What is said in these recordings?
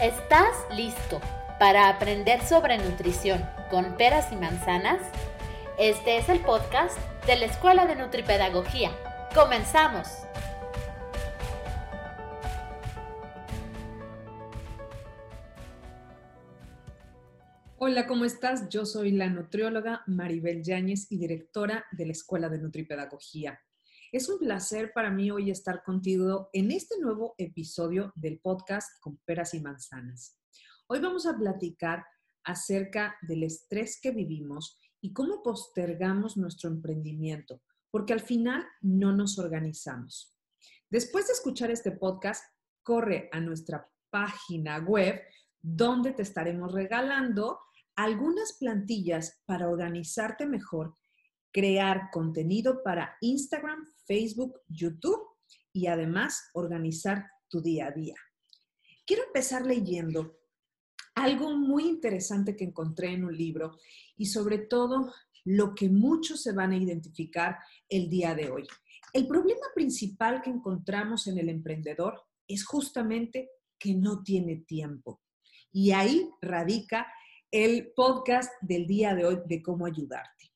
¿Estás listo para aprender sobre nutrición con peras y manzanas? Este es el podcast de la Escuela de Nutripedagogía. ¡Comenzamos! Hola, ¿cómo estás? Yo soy la nutrióloga Maribel Yáñez y directora de la Escuela de Nutripedagogía. Es un placer para mí hoy estar contigo en este nuevo episodio del podcast con peras y manzanas. Hoy vamos a platicar acerca del estrés que vivimos y cómo postergamos nuestro emprendimiento, porque al final no nos organizamos. Después de escuchar este podcast, corre a nuestra página web donde te estaremos regalando algunas plantillas para organizarte mejor crear contenido para Instagram, Facebook, YouTube y además organizar tu día a día. Quiero empezar leyendo algo muy interesante que encontré en un libro y sobre todo lo que muchos se van a identificar el día de hoy. El problema principal que encontramos en el emprendedor es justamente que no tiene tiempo. Y ahí radica el podcast del día de hoy de cómo ayudarte.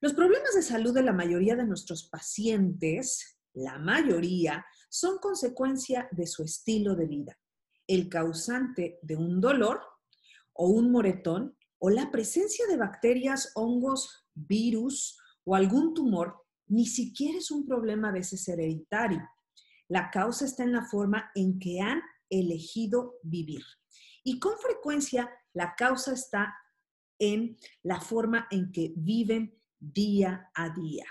Los problemas de salud de la mayoría de nuestros pacientes, la mayoría, son consecuencia de su estilo de vida. El causante de un dolor o un moretón o la presencia de bacterias, hongos, virus o algún tumor ni siquiera es un problema a veces hereditario. La causa está en la forma en que han elegido vivir. Y con frecuencia la causa está en la forma en que viven día a día.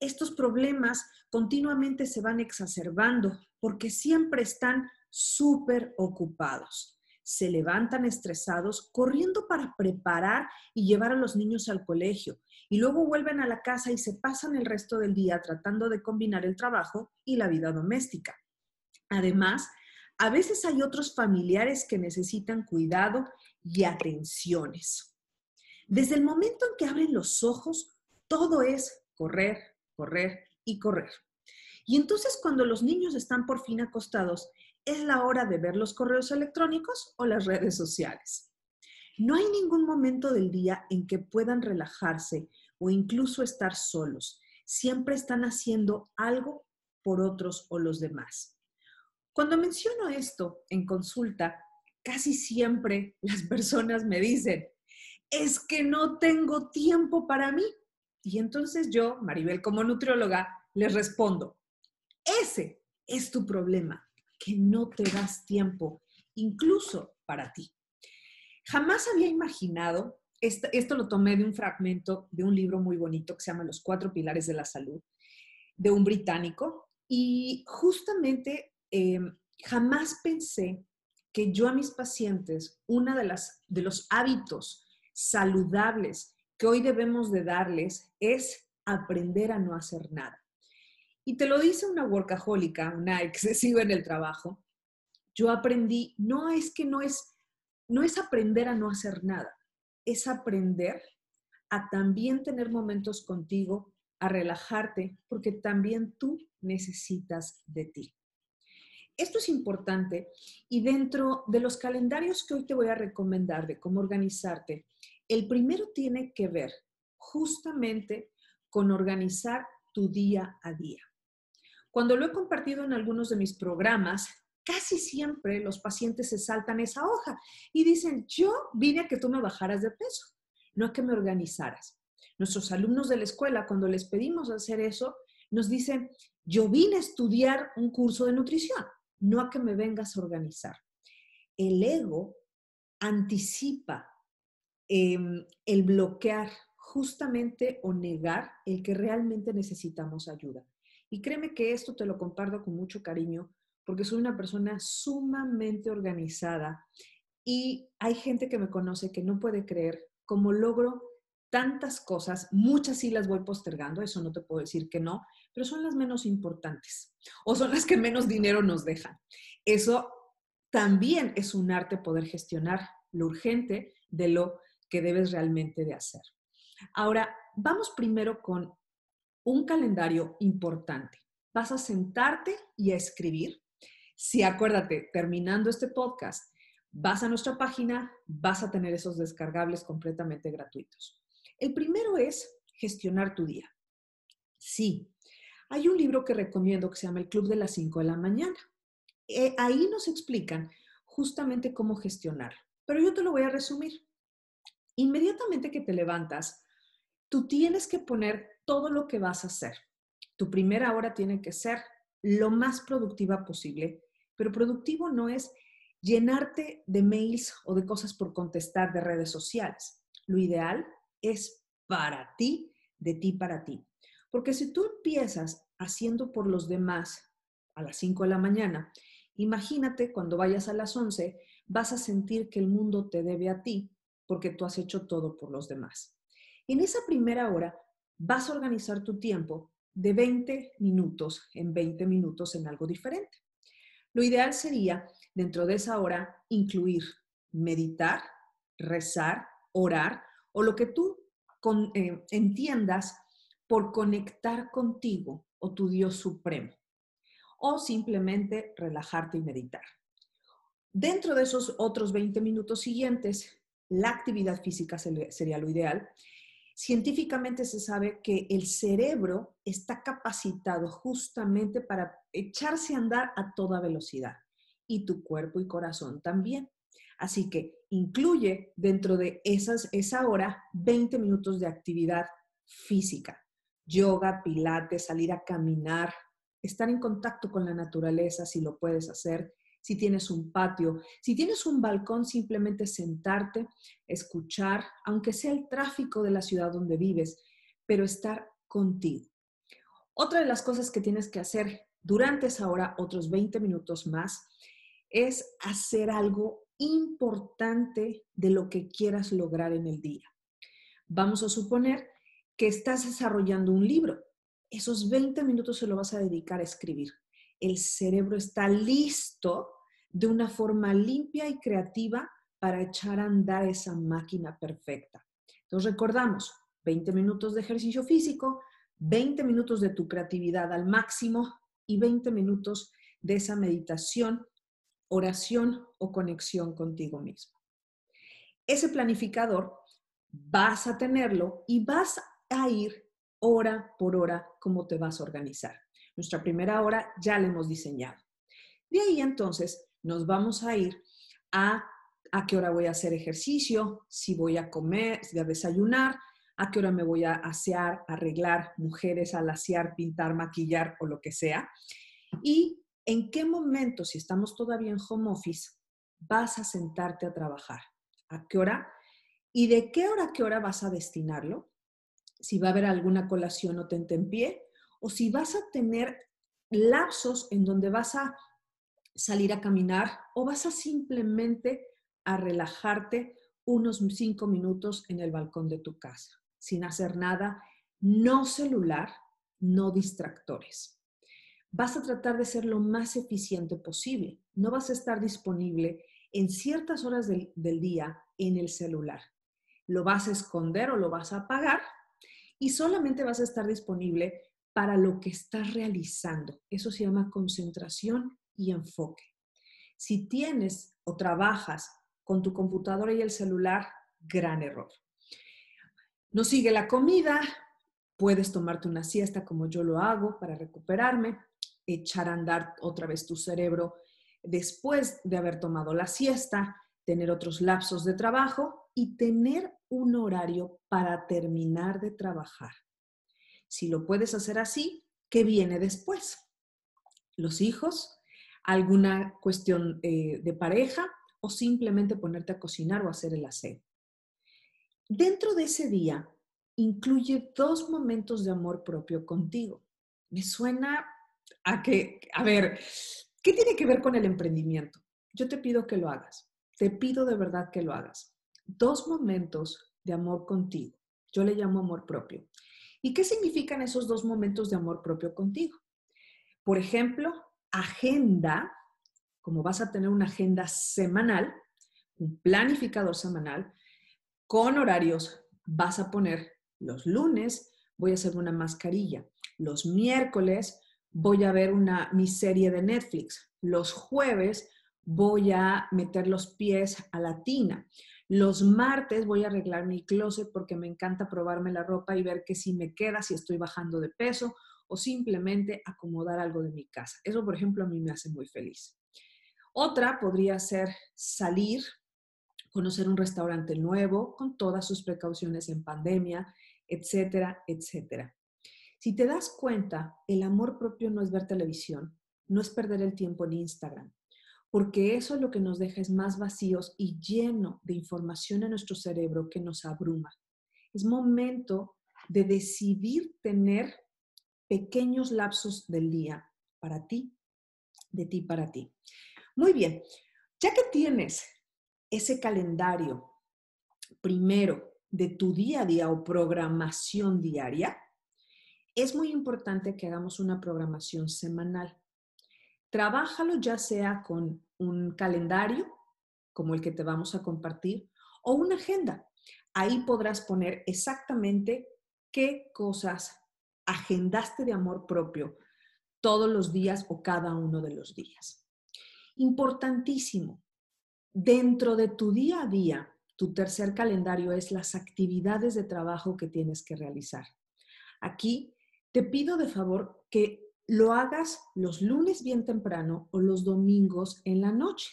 Estos problemas continuamente se van exacerbando porque siempre están súper ocupados. Se levantan estresados corriendo para preparar y llevar a los niños al colegio y luego vuelven a la casa y se pasan el resto del día tratando de combinar el trabajo y la vida doméstica. Además, a veces hay otros familiares que necesitan cuidado y atenciones. Desde el momento en que abren los ojos, todo es correr, correr y correr. Y entonces cuando los niños están por fin acostados, es la hora de ver los correos electrónicos o las redes sociales. No hay ningún momento del día en que puedan relajarse o incluso estar solos. Siempre están haciendo algo por otros o los demás. Cuando menciono esto en consulta, casi siempre las personas me dicen, es que no tengo tiempo para mí. Y entonces yo, Maribel, como nutrióloga, les respondo, ese es tu problema, que no te das tiempo, incluso para ti. Jamás había imaginado, esto, lo tomé de un fragmento de un libro muy bonito que se llama Los Cuatro Pilares de la Salud, de un británico, y justamente em, jamás pensé que yo a mis pacientes, una de las de los hábitos saludables que hoy debemos de darles es aprender a no hacer nada. Y te lo dice una workahólica, una excesiva en el trabajo. Yo aprendí, no es que no es, no es aprender a no hacer nada, es aprender a también tener momentos contigo, a relajarte, porque también tú necesitas de ti. Esto es importante y dentro de los calendarios que hoy te voy a recomendar de cómo organizarte, el primero tiene que ver justamente con organizar tu día a día. Cuando lo he compartido en algunos de mis programas, casi siempre los pacientes se saltan esa hoja y dicen, yo vine a que tú me bajaras de peso, no a que me organizaras. Nuestros alumnos de la escuela, cuando les pedimos hacer eso, nos dicen, yo vine a estudiar un curso de nutrición no a que me vengas a organizar. El ego anticipa em, el bloquear justamente o negar el que realmente necesitamos ayuda. Y créeme que esto te lo comparto con mucho cariño porque soy una persona sumamente organizada y hay gente que me conoce que no puede creer cómo logro tantas cosas, muchas sí las voy postergando, eso no te puedo decir que no, pero son las menos importantes o son las que menos dinero nos dejan. Eso también es un arte poder gestionar lo urgente de lo que debes realmente de hacer. Ahora, vamos primero con un calendario importante. Vas a sentarte y a escribir. Si acuérdate, terminando este podcast, Vas a nuestra página, vas a tener esos descargables completamente gratuitos. El primero es gestionar tu día. Sí, hay un libro que recomiendo que se llama El Club de las 5 de la mañana. Eh, ahí nos explican justamente cómo gestionar, pero yo te lo voy a resumir. Inmediatamente que te levantas, tú tienes que poner todo lo que vas a hacer. Tu primera hora tiene que ser lo más productiva posible, pero productivo no es llenarte de mails o de cosas por contestar de redes sociales. Lo ideal es para ti, de ti para ti. Porque si tú empiezas haciendo por los demás a las 5 de la mañana, imagínate cuando vayas a las 11, vas a sentir que el mundo te debe a ti porque tú has hecho todo por los demás. En esa primera hora vas a organizar tu tiempo de 20 minutos en 20 minutos en algo diferente. Lo ideal sería, dentro de esa hora, incluir meditar, rezar, orar o lo que tú eh, entiendas por conectar contigo o tu Dios supremo. O simplemente relajarte y meditar. Dentro de esos otros 20 minutos siguientes, la actividad física sería lo ideal. Científicamente se sabe que el cerebro está capacitado justamente para echarse a andar a toda velocidad y tu cuerpo y corazón también. Así que incluye dentro de esas, esa hora 20 minutos de actividad física, yoga, pilates, salir a caminar, estar en contacto con la naturaleza si lo puedes hacer, si tienes un patio, si tienes un balcón, simplemente sentarte, escuchar, aunque sea el tráfico de la ciudad donde vives, pero estar contigo. Otra de las cosas que tienes que hacer durante esa hora, otros 20 minutos más, es hacer algo importante de lo que quieras lograr en el día. Vamos a suponer que estás desarrollando un libro. Esos 20 minutos se lo vas a dedicar a escribir el cerebro está listo de una forma limpia y creativa para echar a andar esa máquina perfecta. Entonces recordamos, 20 minutos de ejercicio físico, 20 minutos de tu creatividad al máximo y 20 minutos de esa meditación, oración o conexión contigo mismo. Ese planificador vas a tenerlo y vas a ir hora por hora cómo te vas a organizar. Nuestra primera hora ya la hemos diseñado. De ahí entonces nos vamos a ir a a qué hora voy a hacer ejercicio, si voy a comer, si a desayunar, a qué hora me voy a asear, arreglar, mujeres al asear, pintar, maquillar o lo que sea. Y en qué momento, si estamos todavía en home office, vas a sentarte a trabajar. ¿A qué hora? ¿Y de qué hora a qué hora vas a destinarlo? Si va a haber alguna colación o tente en pie, o si vas a tener lapsos en donde vas a salir a caminar o vas a simplemente a relajarte unos cinco minutos en el balcón de tu casa, sin hacer nada, no celular, no distractores. Vas a tratar de ser lo más eficiente posible. No vas a estar disponible en ciertas horas del, día en el celular. Lo vas a esconder o lo vas a apagar y solamente vas a estar disponible para lo que estás realizando. Eso se llama concentración y enfoque. Si tienes o trabajas con tu computadora y el celular, gran error. No sigue la comida, puedes tomarte una siesta como yo lo hago para recuperarme, echar a andar otra vez tu cerebro después de haber tomado la siesta, tener otros lapsos de trabajo y tener un horario para terminar de trabajar. Si lo puedes hacer así, ¿qué viene después? Los hijos, alguna cuestión eh, de pareja o simplemente ponerte a cocinar o hacer el aseo. Dentro de ese día, incluye dos momentos de amor propio contigo. Me suena a que, a ver, ¿qué tiene que ver con el emprendimiento? Yo te pido que lo hagas. Te pido de verdad que lo hagas. Dos momentos de amor contigo. Yo le llamo amor propio. ¿Y qué significan esos dos momentos de amor propio contigo? Por ejemplo, agenda, como vas a tener una agenda semanal, un planificador semanal, con horarios, vas a poner los lunes, voy a hacer una mascarilla, los miércoles voy a ver una, mi serie de Netflix, los jueves voy a meter los pies a la tina. Los martes voy a arreglar mi closet porque me encanta probarme la ropa y ver que si me queda, si estoy bajando de peso o simplemente acomodar algo de mi casa. Eso, por ejemplo, a mí me hace muy feliz. Otra podría ser salir, conocer un restaurante nuevo con todas sus precauciones en pandemia, etcétera, etcétera. Si te das cuenta, el amor propio no es ver televisión, no es perder el tiempo en Instagram, porque eso lo que nos deja es más vacíos y lleno de información en nuestro cerebro que nos abruma. Es momento de decidir tener pequeños lapsos del día para ti, de ti para ti. Muy bien, ya que tienes ese calendario primero de tu día a día o programación diaria, es muy importante que hagamos una programación semanal. Trabájalo ya sea con un calendario, como el que te vamos a compartir, o una agenda. Ahí podrás poner exactamente qué cosas agendaste de amor propio todos los días o cada uno de los días. Importantísimo, dentro de tu día a día, tu tercer calendario es las actividades de trabajo que tienes que realizar. Aquí te pido de favor que lo hagas los lunes bien temprano o los domingos en la noche.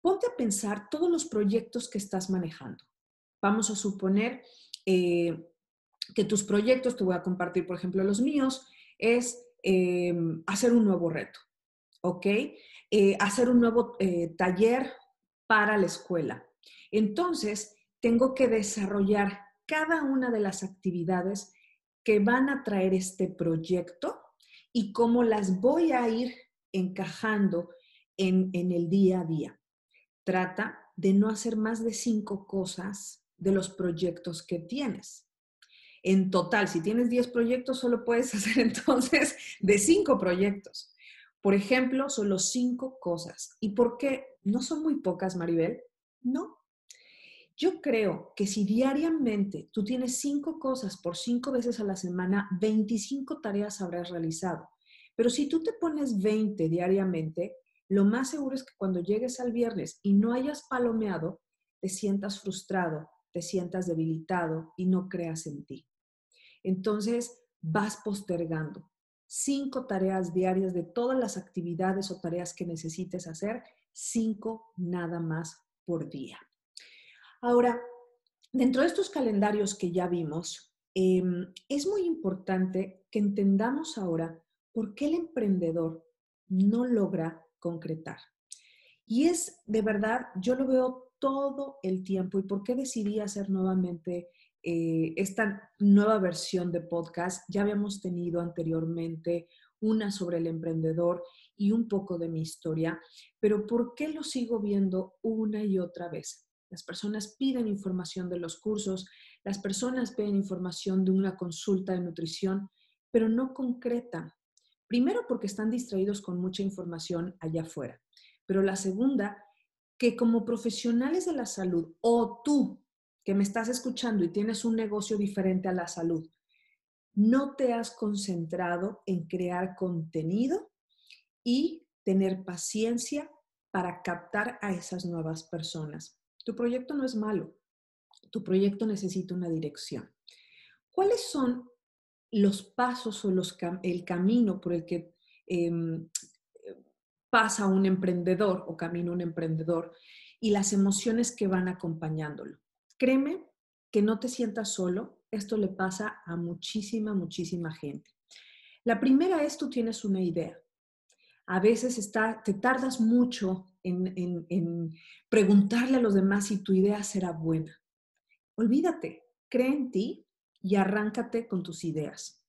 Ponte a pensar todos los proyectos que estás manejando. Vamos a suponer eh, que tus proyectos, te voy a compartir, por ejemplo, los míos, es eh, hacer un nuevo reto, ¿ok? Eh, hacer un nuevo taller para la escuela. Entonces, tengo que desarrollar cada una de las actividades que van a traer este proyecto y cómo las voy a ir encajando en, en el día a día. Trata de no hacer más de cinco cosas de los proyectos que tienes. En total, si tienes 10 proyectos, solo puedes hacer entonces de cinco proyectos. Por ejemplo, solo cinco cosas. ¿Y por qué? ¿No son muy pocas, Maribel? No, yo creo que si diariamente tú tienes cinco cosas por cinco veces a la semana, 25 tareas habrás realizado. Pero si tú te pones 20 diariamente, lo más seguro es que cuando llegues al viernes y no hayas palomeado, te sientas frustrado, te sientas debilitado y no creas en ti. Entonces, vas postergando cinco tareas diarias de todas las actividades o tareas que necesites hacer, cinco nada más por día. Ahora, dentro de estos calendarios que ya vimos, em, es muy importante que entendamos ahora por qué el emprendedor no logra concretar. Y es de verdad, yo lo veo todo el tiempo y por qué decidí hacer nuevamente eh, esta nueva versión de podcast. Ya habíamos tenido anteriormente una sobre el emprendedor y un poco de mi historia, pero ¿por qué lo sigo viendo una y otra vez? Las personas piden información de los cursos, las personas piden información de una consulta de nutrición, pero no concretan. Primero porque están distraídos con mucha información allá afuera. Pero la segunda, que como profesionales de la salud o tú que me estás escuchando y tienes un negocio diferente a la salud, no te has concentrado en crear contenido y tener paciencia para captar a esas nuevas personas. Tu proyecto no es malo, tu proyecto necesita una dirección. ¿Cuáles son los pasos o los, el camino por el que em, pasa un emprendedor o camina un emprendedor y las emociones que van acompañándolo? Créeme que no te sientas solo, esto le pasa a muchísima, muchísima gente. La primera es tú tienes una idea. A veces está, te tardas mucho en, preguntarle a los demás si tu idea será buena. Olvídate, cree en ti y arráncate con tus ideas.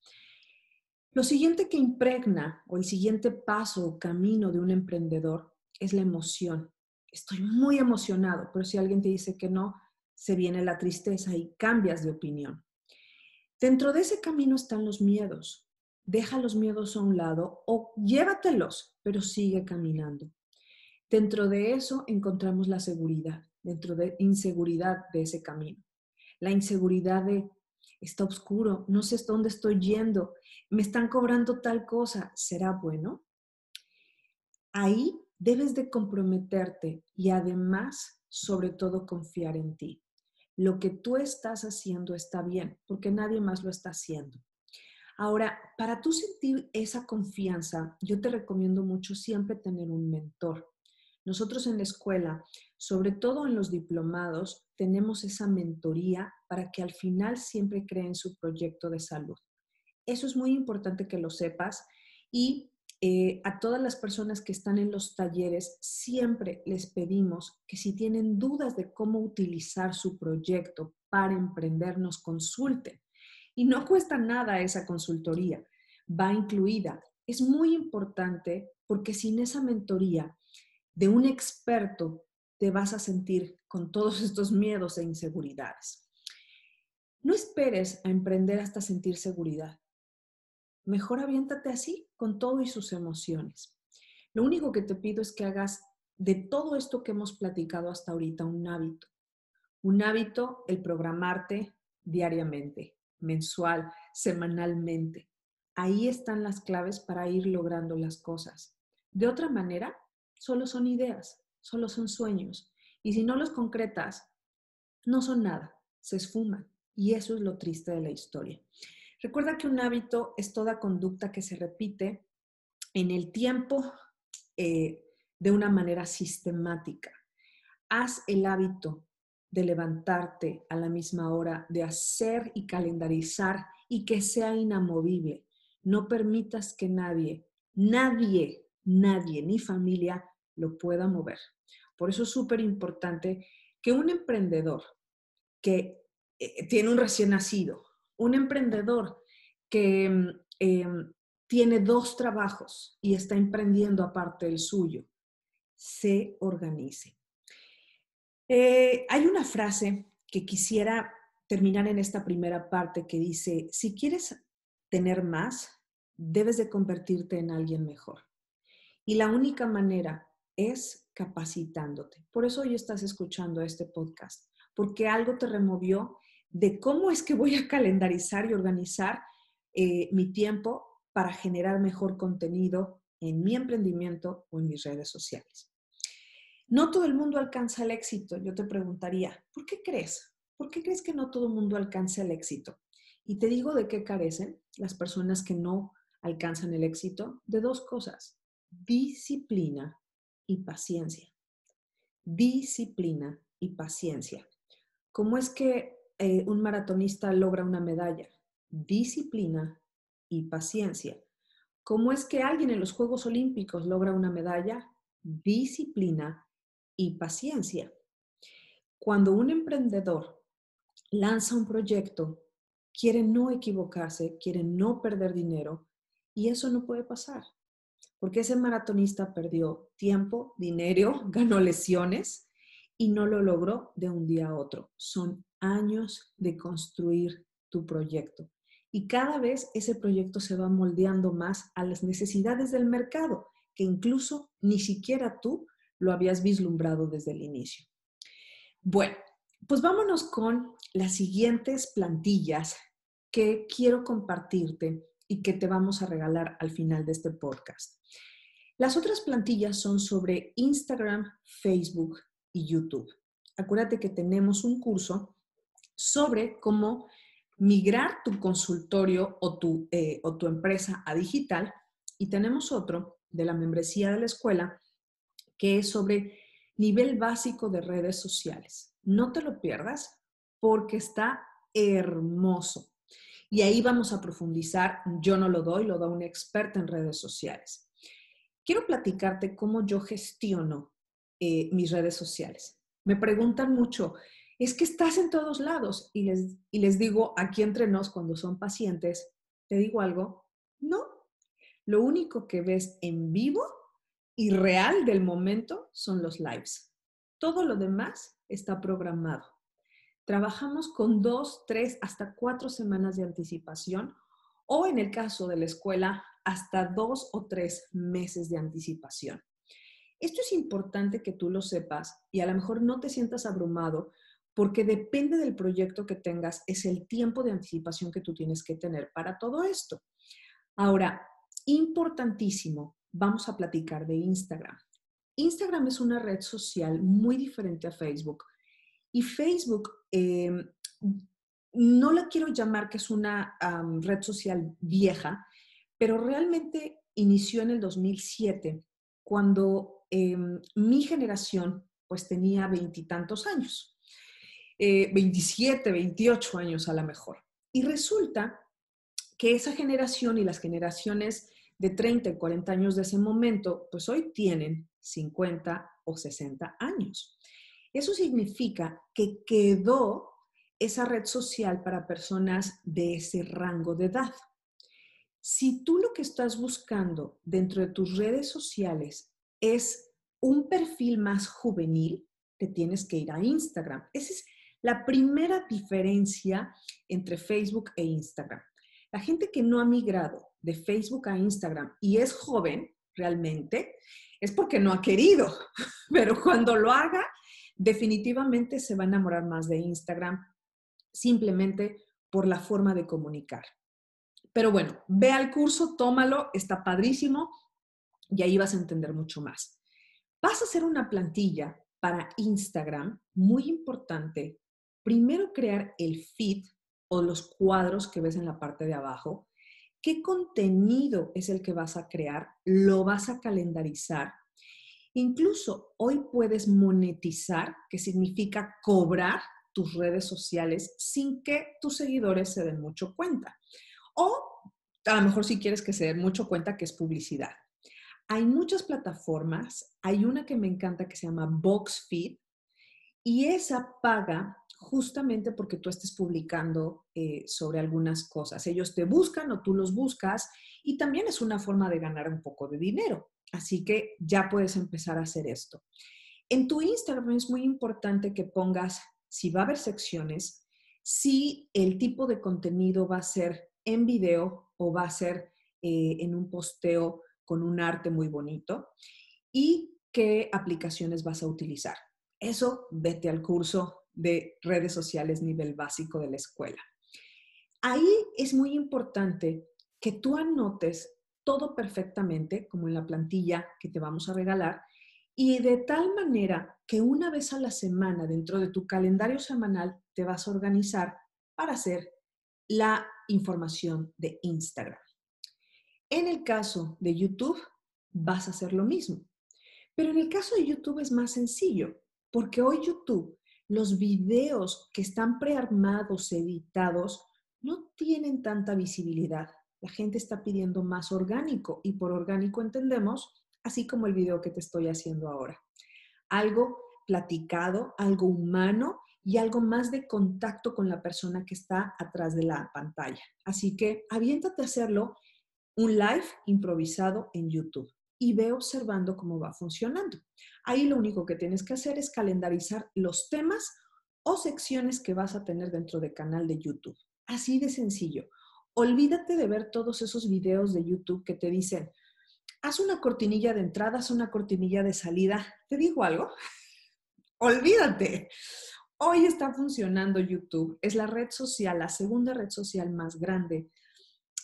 Lo siguiente que impregna o el siguiente paso o camino de un emprendedor es la emoción. Estoy muy emocionado, pero si alguien te dice que no, se viene la tristeza y cambias de opinión. Dentro de ese camino están los miedos. Deja los miedos a un lado o llévatelos, pero sigue caminando. Dentro de eso encontramos la seguridad, dentro de inseguridad de ese camino. La inseguridad de, está oscuro, no sé dónde estoy yendo, me están cobrando tal cosa, ¿será bueno? Ahí debes de comprometerte y además, sobre todo, confiar en ti. Lo que tú estás haciendo está bien, porque nadie más lo está haciendo. Ahora, para tú sentir esa confianza, yo te recomiendo mucho siempre tener un mentor. Nosotros en la escuela, sobre todo en los diplomados, tenemos esa mentoría para que al final siempre creen su proyecto de salud. Eso es muy importante que lo sepas y eh, a todas las personas que están en los talleres siempre les pedimos que si tienen dudas de cómo utilizar su proyecto para emprender, nos consulten. Y no cuesta nada esa consultoría, va incluida. Es muy importante porque sin esa mentoría de un experto te vas a sentir con todos estos miedos e inseguridades. No esperes a emprender hasta sentir seguridad. Mejor aviéntate así, con todo y sus emociones. Lo único que te pido es que hagas de todo esto que hemos platicado hasta ahorita un hábito. Un hábito, el programarte diariamente, mensual, semanalmente. Ahí están las claves para ir logrando las cosas. De otra manera, solo son ideas, solo son sueños. Y si no los concretas, no son nada, se esfuman. Y eso es lo triste de la historia. Recuerda que un hábito es toda conducta que se repite en el tiempo eh, de una manera sistemática. Haz el hábito de levantarte a la misma hora, de hacer y calendarizar y que sea inamovible. No permitas que nadie, nadie, nadie, ni familia lo pueda mover. Por eso es súper importante que un emprendedor que eh, tiene un recién nacido, un emprendedor que mm, em, tiene dos trabajos y está emprendiendo aparte del suyo, se organice. Eh, hay una frase que quisiera terminar en esta primera parte que dice, si quieres tener más, debes de convertirte en alguien mejor. Y la única manera es capacitándote. Por eso hoy estás escuchando este podcast, porque algo te removió de cómo es que voy a calendarizar y organizar eh, mi tiempo para generar mejor contenido en mi emprendimiento o en mis redes sociales. No todo el mundo alcanza el éxito. Yo te preguntaría, ¿por qué crees? ¿Por qué crees que no todo el mundo alcanza el éxito? Y te digo de qué carecen las personas que no alcanzan el éxito. De dos cosas, disciplina y paciencia. Disciplina y paciencia. ¿Cómo es que eh, un maratonista logra una medalla? Disciplina y paciencia. ¿Cómo es que alguien en los Juegos Olímpicos logra una medalla? Disciplina y paciencia. Cuando un emprendedor lanza un proyecto, quiere no equivocarse, quiere no perder dinero, y eso no puede pasar porque ese maratonista perdió tiempo, dinero, ganó lesiones y no lo logró de un día a otro. Son años de construir tu proyecto. Y cada vez ese proyecto se va moldeando más a las necesidades del mercado, que incluso ni siquiera tú lo habías vislumbrado desde el inicio. Bueno, pues vámonos con las siguientes plantillas que quiero compartirte y que te vamos a regalar al final de este podcast. Las otras plantillas son sobre Instagram, Facebook y YouTube. Acuérdate que tenemos un curso sobre cómo migrar tu consultorio o tu, eh, o tu empresa a digital y tenemos otro de la membresía de la escuela que es sobre nivel básico de redes sociales. No te lo pierdas porque está hermoso. Y ahí vamos a profundizar, yo no lo doy, lo da un experto en redes sociales. Quiero platicarte cómo yo gestiono eh, mis redes sociales. Me preguntan mucho, es que estás en todos lados y les, y les digo, aquí entre nos, cuando son pacientes, te digo algo, no. Lo único que ves en vivo y real del momento son los lives. Todo lo demás está programado. Trabajamos con dos, tres, hasta cuatro semanas de anticipación o en el caso de la escuela, hasta dos o tres meses de anticipación. Esto es importante que tú lo sepas y a lo mejor no te sientas abrumado porque depende del proyecto que tengas, es el tiempo de anticipación que tú tienes que tener para todo esto. Ahora, importantísimo, vamos a platicar de Instagram. Instagram es una red social muy diferente a Facebook. Y Facebook, em, no la quiero llamar que es una red social vieja, pero realmente inició en el 2007, cuando em, mi generación pues tenía veintitantos años, 27, eh, 28 años a lo mejor. Y resulta que esa generación y las generaciones de 30 y 40 años de ese momento, pues hoy tienen 50 o 60 años. Eso significa que quedó esa red social para personas de ese rango de edad. Si tú lo que estás buscando dentro de tus redes sociales es un perfil más juvenil, te tienes que ir a Instagram. Esa es la primera diferencia entre Facebook e Instagram. La gente que no ha migrado de Facebook a Instagram y es joven realmente, es porque no ha querido, pero cuando lo haga, definitivamente se va a enamorar más de Instagram simplemente por la forma de comunicar. Pero bueno, ve al curso, tómalo, está padrísimo y ahí vas a entender mucho más. Vas a hacer una plantilla para Instagram muy importante. Primero crear el feed o los cuadros que ves en la parte de abajo qué contenido es el que vas a crear, lo vas a calendarizar. Incluso hoy puedes monetizar, que significa cobrar tus redes sociales sin que tus seguidores se den mucho cuenta. O a lo mejor si quieres que se den mucho cuenta que es publicidad. Hay muchas plataformas, hay una que me encanta que se llama BoxFeed y esa paga justamente porque tú estés publicando eh, sobre algunas cosas. Ellos te buscan o tú los buscas y también es una forma de ganar un poco de dinero. Así que ya puedes empezar a hacer esto. En tu Instagram es muy importante que pongas si va a haber secciones, si el tipo de contenido va a ser en video o va a ser eh, en un posteo con un arte muy bonito y qué aplicaciones vas a utilizar. Eso, vete al curso de redes sociales nivel básico de la escuela. Ahí es muy importante que tú anotes todo perfectamente, como en la plantilla que te vamos a regalar, y de tal manera que una vez a la semana, dentro de tu calendario semanal, te vas a organizar para hacer la información de Instagram. En el caso de YouTube, vas a hacer lo mismo. Pero en el caso de YouTube es más sencillo, porque hoy YouTube los videos que están prearmados, editados, no tienen tanta visibilidad. La gente está pidiendo más orgánico y por orgánico entendemos, así como el video que te estoy haciendo ahora. Algo platicado, algo humano y algo más de contacto con la persona que está atrás de la pantalla. Así que aviéntate a hacerlo un live improvisado en YouTube y ve observando cómo va funcionando. Ahí lo único que tienes que hacer es calendarizar los temas o secciones que vas a tener dentro del canal de YouTube. Así de sencillo. Olvídate de ver todos esos videos de YouTube que te dicen, haz una cortinilla de entrada, haz una cortinilla de salida. ¿Te digo algo? Olvídate. Hoy está funcionando YouTube. Es la red social, la segunda red social más grande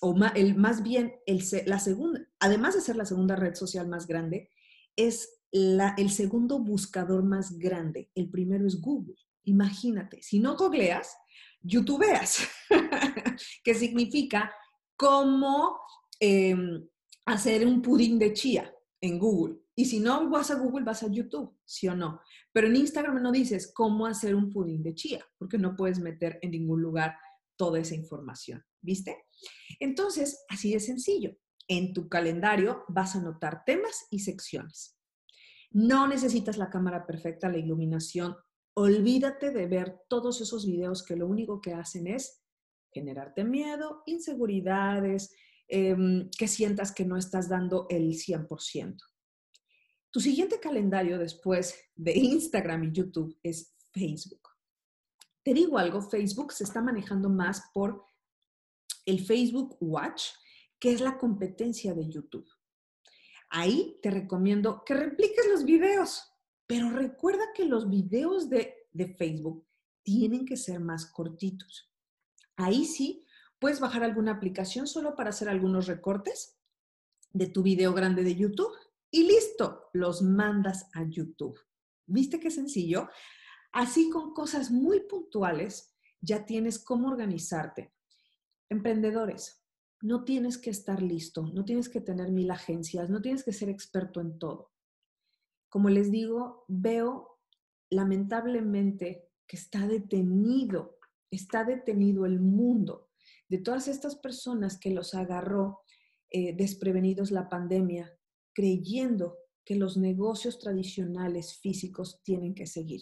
o más, el, más bien, el, la segunda, además de ser la segunda red social más grande, es la, el segundo buscador más grande. El primero es Google. Imagínate, si no googleas, youtubeas, que significa cómo em, hacer un pudín de chía en Google. Y si no vas a Google, vas a YouTube, ¿sí o no? Pero en Instagram no dices cómo hacer un pudín de chía, porque no puedes meter en ningún lugar toda esa información. ¿Viste? Entonces, así de sencillo. En tu calendario vas a anotar temas y secciones. No necesitas la cámara perfecta, la iluminación. Olvídate de ver todos esos videos que lo único que hacen es generarte miedo, inseguridades, em, que sientas que no estás dando el 100%. Tu siguiente calendario después de Instagram y YouTube es Facebook. Te digo algo, Facebook se está manejando más por el Facebook Watch, que es la competencia de YouTube. Ahí te recomiendo que repliques los videos, pero recuerda que los videos de, Facebook tienen que ser más cortitos. Ahí sí, puedes bajar alguna aplicación solo para hacer algunos recortes de tu video grande de YouTube y listo, los mandas a YouTube. ¿Viste qué sencillo? Así con cosas muy puntuales ya tienes cómo organizarte. Emprendedores, no tienes que estar listo, no tienes que tener mil agencias, no tienes que ser experto en todo. Como les digo, veo lamentablemente que está detenido, está detenido el mundo de todas estas personas que los agarró eh, desprevenidos la pandemia, creyendo que los negocios tradicionales físicos tienen que seguir.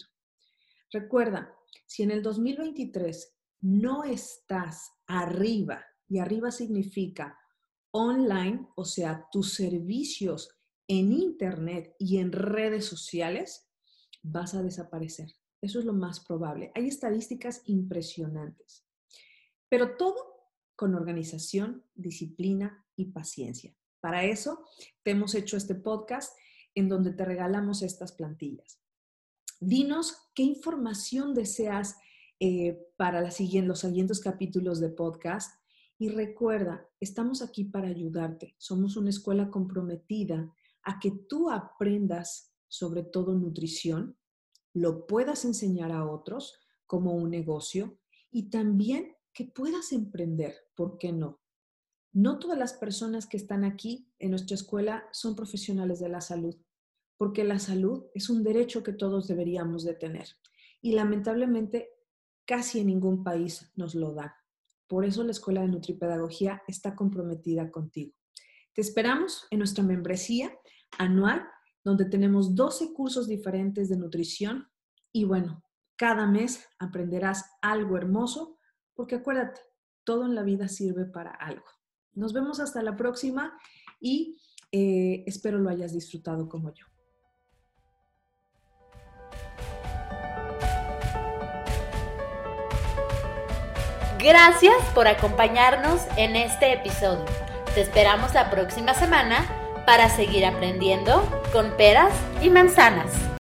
Recuerda, si en el 2023 no estás arriba, y arriba significa online, o sea, tus servicios en Internet y en redes sociales, vas a desaparecer. Eso es lo más probable. Hay estadísticas impresionantes. Pero todo con organización, disciplina y paciencia. Para eso te hemos hecho este podcast en donde te regalamos estas plantillas. Dinos qué información deseas eh, para los siguientes capítulos de podcast. Y recuerda, estamos aquí para ayudarte. Somos una escuela comprometida a que tú aprendas sobre todo nutrición, lo puedas enseñar a otros como un negocio y también que puedas emprender, ¿por qué no? No todas las personas que están aquí en nuestra escuela son profesionales de la salud, porque la salud es un derecho que todos deberíamos de tener y lamentablemente casi en ningún país nos lo da. Por eso la Escuela de Nutripedagogía está comprometida contigo. Te esperamos en nuestra membresía anual, donde tenemos 12 cursos diferentes de nutrición y bueno, cada mes aprenderás algo hermoso, porque acuérdate, todo en la vida sirve para algo. Nos vemos hasta la próxima y eh, espero lo hayas disfrutado como yo. Gracias por acompañarnos en este episodio. Te esperamos la próxima semana para seguir aprendiendo con peras y manzanas.